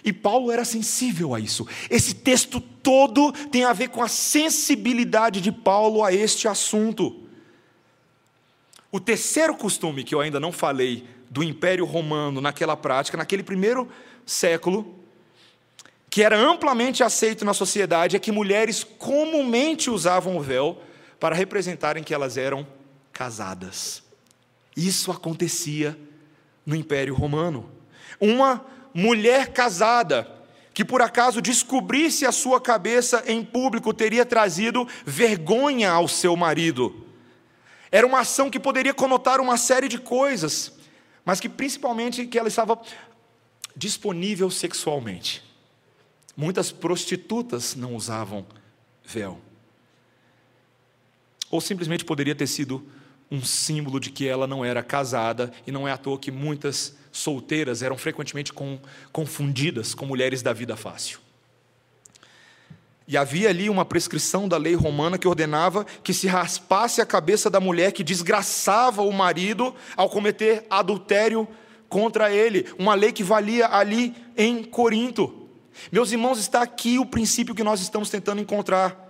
E Paulo era sensível a isso. Esse texto todo tem a ver com a sensibilidade de Paulo a este assunto. O terceiro costume que eu ainda não falei do Império Romano naquela prática, naquele primeiro século, que era amplamente aceito na sociedade, é que mulheres comumente usavam o véu para representarem que elas eram casadas. Isso acontecia no Império Romano. Uma mulher casada que por acaso descobrisse a sua cabeça em público teria trazido vergonha ao seu marido. Era uma ação que poderia conotar uma série de coisas, mas que principalmente que ela estava disponível sexualmente. Muitas prostitutas não usavam véu. Ou simplesmente poderia ter sido um símbolo de que ela não era casada, e não é à toa que muitas solteiras eram frequentemente com, confundidas com mulheres da vida fácil. E havia ali uma prescrição da lei romana que ordenava que se raspasse a cabeça da mulher que desgraçava o marido ao cometer adultério contra ele. Uma lei que valia ali em Corinto. Meus irmãos, está aqui o princípio que nós estamos tentando encontrar.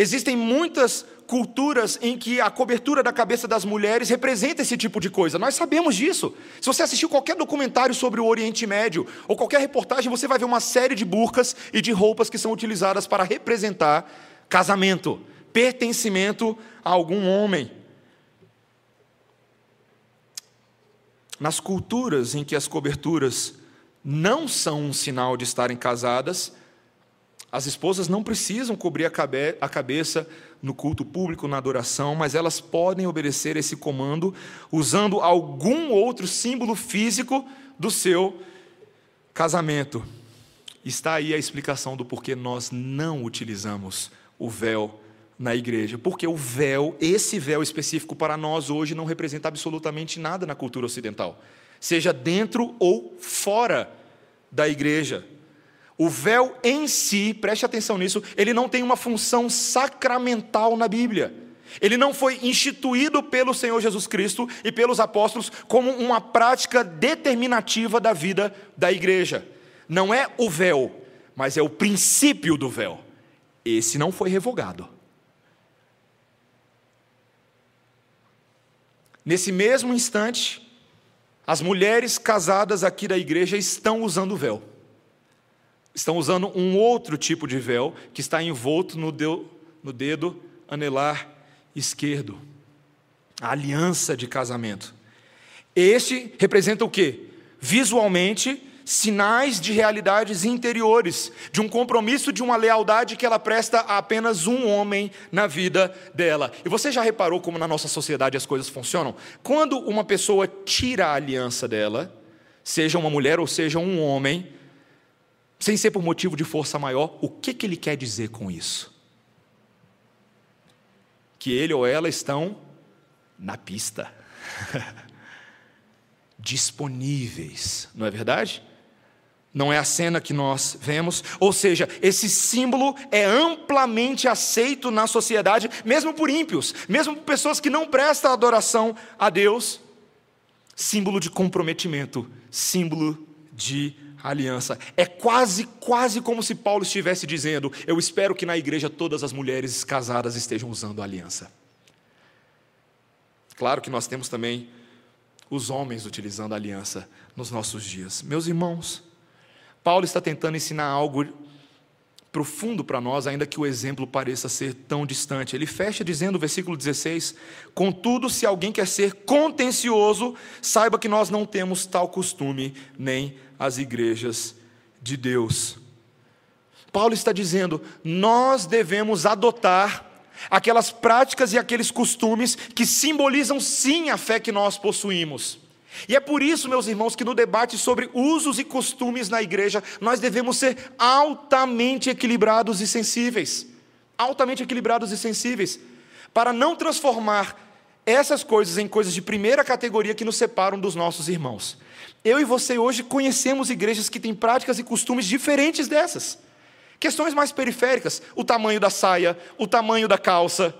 Existem muitas culturas em que a cobertura da cabeça das mulheres representa esse tipo de coisa. Nós sabemos disso. Se você assistiu qualquer documentário sobre o Oriente Médio ou qualquer reportagem, você vai ver uma série de burcas e de roupas que são utilizadas para representar casamento, pertencimento a algum homem. Nas culturas em que as coberturas não são um sinal de estarem casadas, as esposas não precisam cobrir a, cabe a cabeça no culto público, na adoração, mas elas podem obedecer esse comando usando algum outro símbolo físico do seu casamento. Está aí a explicação do porquê nós não utilizamos o véu na igreja, porque o véu, esse véu específico para nós hoje, não representa absolutamente nada na cultura ocidental, seja dentro ou fora da igreja. O véu em si, preste atenção nisso, ele não tem uma função sacramental na Bíblia. Ele não foi instituído pelo Senhor Jesus Cristo e pelos apóstolos como uma prática determinativa da vida da igreja. Não é o véu, mas é o princípio do véu. Esse não foi revogado. Nesse mesmo instante, as mulheres casadas aqui da igreja estão usando véu. Estão usando um outro tipo de véu que está envolto no dedo, no dedo anelar esquerdo. A aliança de casamento. Este representa o quê? Visualmente, sinais de realidades interiores, de um compromisso, de uma lealdade que ela presta a apenas um homem na vida dela. E você já reparou como na nossa sociedade as coisas funcionam? Quando uma pessoa tira a aliança dela, seja uma mulher ou seja um homem, sem ser por motivo de força maior, o que, que ele quer dizer com isso? Que ele ou ela estão na pista. disponíveis, não é verdade? Não é a cena que nós vemos, ou seja, esse símbolo é amplamente aceito na sociedade, mesmo por ímpios, mesmo por pessoas que não prestam adoração a Deus. Símbolo de comprometimento, símbolo de aliança. É quase, quase como se Paulo estivesse dizendo: Eu espero que na igreja todas as mulheres casadas estejam usando a aliança. Claro que nós temos também os homens utilizando a aliança nos nossos dias. Meus irmãos, Paulo está tentando ensinar algo profundo para nós, ainda que o exemplo pareça ser tão distante. Ele fecha dizendo, versículo 16: Contudo, se alguém quer ser contencioso, saiba que nós não temos tal costume, nem as igrejas de Deus. Paulo está dizendo, nós devemos adotar aquelas práticas e aqueles costumes que simbolizam sim a fé que nós possuímos. E é por isso, meus irmãos, que no debate sobre usos e costumes na igreja, nós devemos ser altamente equilibrados e sensíveis. Altamente equilibrados e sensíveis. Para não transformar essas coisas em coisas de primeira categoria que nos separam dos nossos irmãos. Eu e você hoje conhecemos igrejas que têm práticas e costumes diferentes dessas. Questões mais periféricas, o tamanho da saia, o tamanho da calça,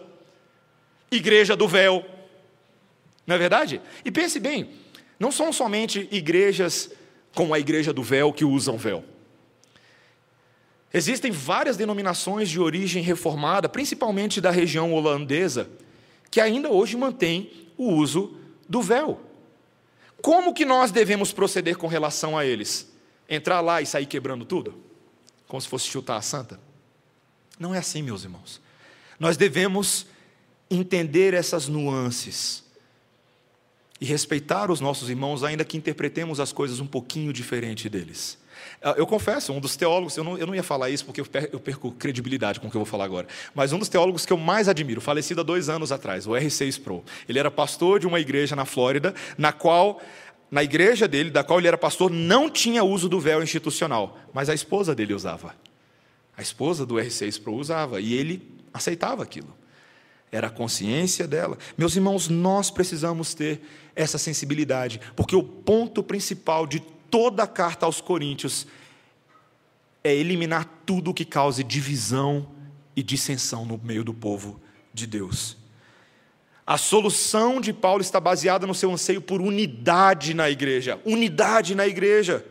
igreja do véu. Não é verdade? E pense bem, não são somente igrejas como a igreja do véu que usam véu. Existem várias denominações de origem reformada, principalmente da região holandesa, que ainda hoje mantêm o uso do véu. Como que nós devemos proceder com relação a eles? Entrar lá e sair quebrando tudo? como se fosse chutar a santa. Não é assim, meus irmãos. Nós devemos entender essas nuances e respeitar os nossos irmãos, ainda que interpretemos as coisas um pouquinho diferente deles. Ah, eu confesso, um dos teólogos, eu não, eu não ia falar isso porque eu perco, credibilidade com o que eu vou falar agora, mas um dos teólogos que eu mais admiro, falecido há dois anos atrás, o R6 Pro, ele era pastor de uma igreja na Flórida, na qual na igreja dele, da qual ele era pastor, não tinha uso do véu institucional, mas a esposa dele usava. A esposa do R6 Pro usava, e ele aceitava aquilo. Era a consciência dela. Meus irmãos, nós precisamos ter essa sensibilidade, porque o ponto principal de toda a carta aos Coríntios é eliminar tudo que cause divisão e dissensão no meio do povo de Deus. A solução de Paulo está baseada no seu anseio por unidade na igreja. Unidade na igreja.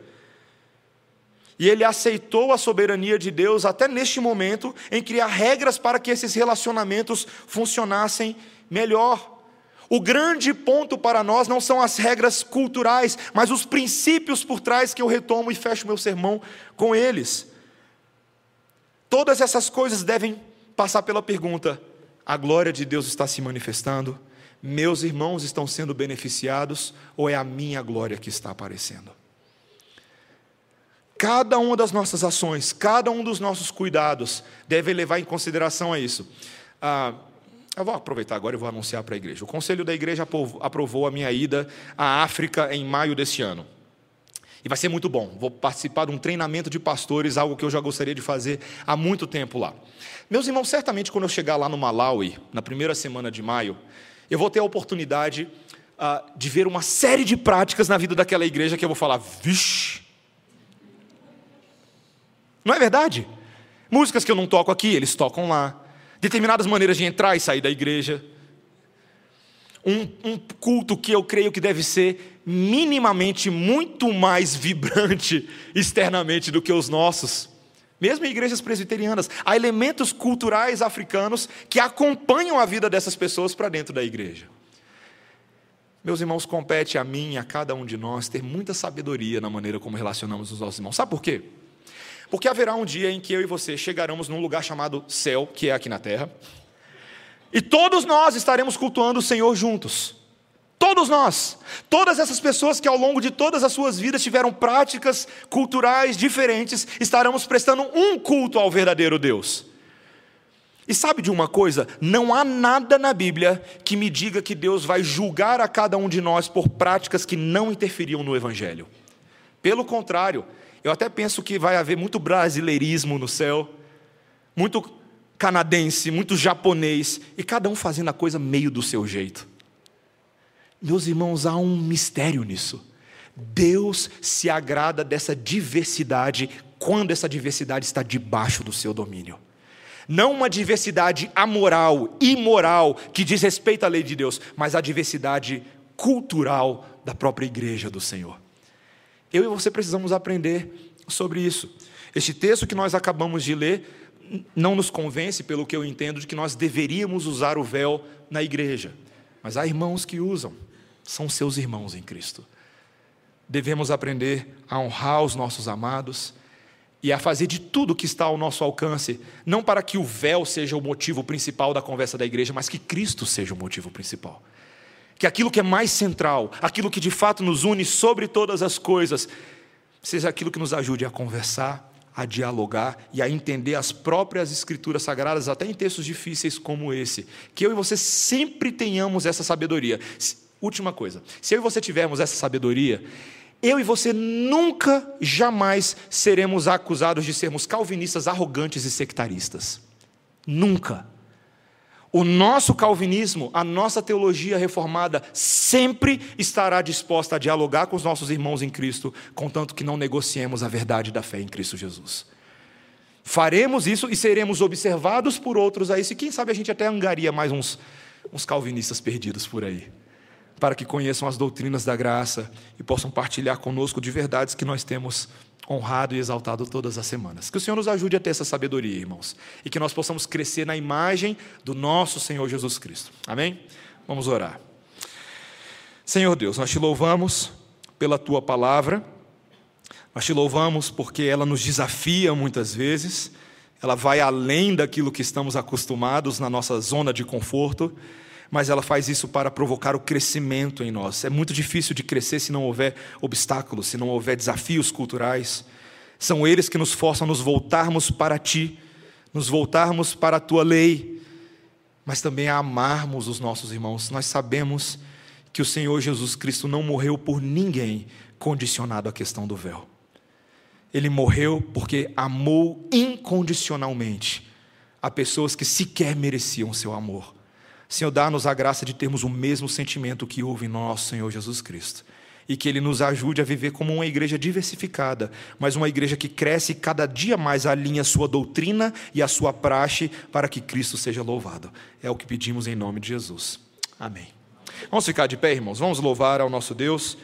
E ele aceitou a soberania de Deus até neste momento em criar regras para que esses relacionamentos funcionassem melhor. O grande ponto para nós não são as regras culturais, mas os princípios por trás que eu retomo e fecho meu sermão com eles. Todas essas coisas devem passar pela pergunta: a glória de Deus está se manifestando, meus irmãos estão sendo beneficiados, ou é a minha glória que está aparecendo? Cada uma das nossas ações, cada um dos nossos cuidados deve levar em consideração a isso. Ah, eu vou aproveitar agora e vou anunciar para a igreja. O conselho da igreja aprovou a minha ida à África em maio desse ano. E vai ser muito bom. Vou participar de um treinamento de pastores, algo que eu já gostaria de fazer há muito tempo lá. Meus irmãos, certamente quando eu chegar lá no Malawi, na primeira semana de maio, eu vou ter a oportunidade uh, de ver uma série de práticas na vida daquela igreja que eu vou falar, vixe. Não é verdade? Músicas que eu não toco aqui, eles tocam lá. Determinadas maneiras de entrar e sair da igreja. Um, um, culto que eu creio que deve ser minimamente muito mais vibrante externamente do que os nossos. Mesmo em igrejas presbiterianas, há elementos culturais africanos que acompanham a vida dessas pessoas para dentro da igreja. Meus irmãos, compete a mim e a cada um de nós ter muita sabedoria na maneira como relacionamos os nossos irmãos. Sabe por quê? Porque haverá um dia em que eu e você chegaremos num lugar chamado céu, que é aqui na terra, e todos nós estaremos cultuando o Senhor juntos. Todos nós, todas essas pessoas que ao longo de todas as suas vidas tiveram práticas culturais diferentes, estaremos prestando um culto ao verdadeiro Deus. E sabe de uma coisa? Não há nada na Bíblia que me diga que Deus vai julgar a cada um de nós por práticas que não interferiam no Evangelho. Pelo contrário, eu até penso que vai haver muito brasileirismo no céu, muito canadense, muito japonês, e cada um fazendo a coisa meio do seu jeito. Meus irmãos, há um mistério nisso. Deus se agrada dessa diversidade quando essa diversidade está debaixo do seu domínio. Não uma diversidade amoral, imoral, que diz respeito à lei de Deus, mas a diversidade cultural da própria igreja do Senhor. Eu e você precisamos aprender sobre isso. Este texto que nós acabamos de ler não nos convence, pelo que eu entendo, de que nós deveríamos usar o véu na igreja. Mas há irmãos que usam, são seus irmãos em Cristo. Devemos aprender a honrar os nossos amados e a fazer de tudo que está ao nosso alcance, não para que o véu seja o motivo principal da conversa da igreja, mas que Cristo seja o motivo principal que aquilo que é mais central, aquilo que de fato nos une sobre todas as coisas, seja aquilo que nos ajude a conversar, a dialogar e a entender as próprias escrituras sagradas, até em textos difíceis como esse. Que eu e você sempre tenhamos essa sabedoria. Última coisa: se eu e você tivermos essa sabedoria, eu e você nunca, jamais seremos acusados de sermos calvinistas arrogantes e sectaristas. Nunca. O nosso calvinismo, a nossa teologia reformada, sempre estará disposta a dialogar com os nossos irmãos em Cristo, contanto que não negociemos a verdade da fé em Cristo Jesus. Faremos isso e seremos observados por outros a isso, e quem sabe a gente até angaria mais uns, uns calvinistas perdidos por aí, para que conheçam as doutrinas da graça e possam partilhar conosco de verdades que nós temos honrado e exaltado todas as semanas. Que o Senhor nos ajude a ter essa sabedoria, irmãos, e que nós possamos crescer na imagem do nosso Senhor Jesus Cristo. Amém? Vamos orar. Senhor Deus, nós te louvamos pela tua palavra, nós te louvamos porque ela nos desafia muitas vezes, ela vai além daquilo que estamos acostumados na nossa zona de conforto mas ela faz isso para provocar o crescimento em nós. É muito difícil de crescer se não houver obstáculos, se não houver desafios culturais. São eles que nos forçam a nos voltarmos para Ti, nos voltarmos para a Tua lei, mas também a amarmos os nossos irmãos. Nós sabemos que o Senhor Jesus Cristo não morreu por ninguém condicionado à questão do véu. Ele morreu porque amou incondicionalmente a pessoas que sequer mereciam seu amor. Senhor, dá-nos a graça de termos o mesmo sentimento que houve em nosso Senhor Jesus Cristo. E que Ele nos ajude a viver como uma igreja diversificada, mas uma igreja que cresce e cada dia mais alinha sua doutrina e a sua praxe para que Cristo seja louvado. É o que pedimos em nome de Jesus. Amém. Vamos ficar de pé, irmãos. Vamos louvar ao nosso Deus.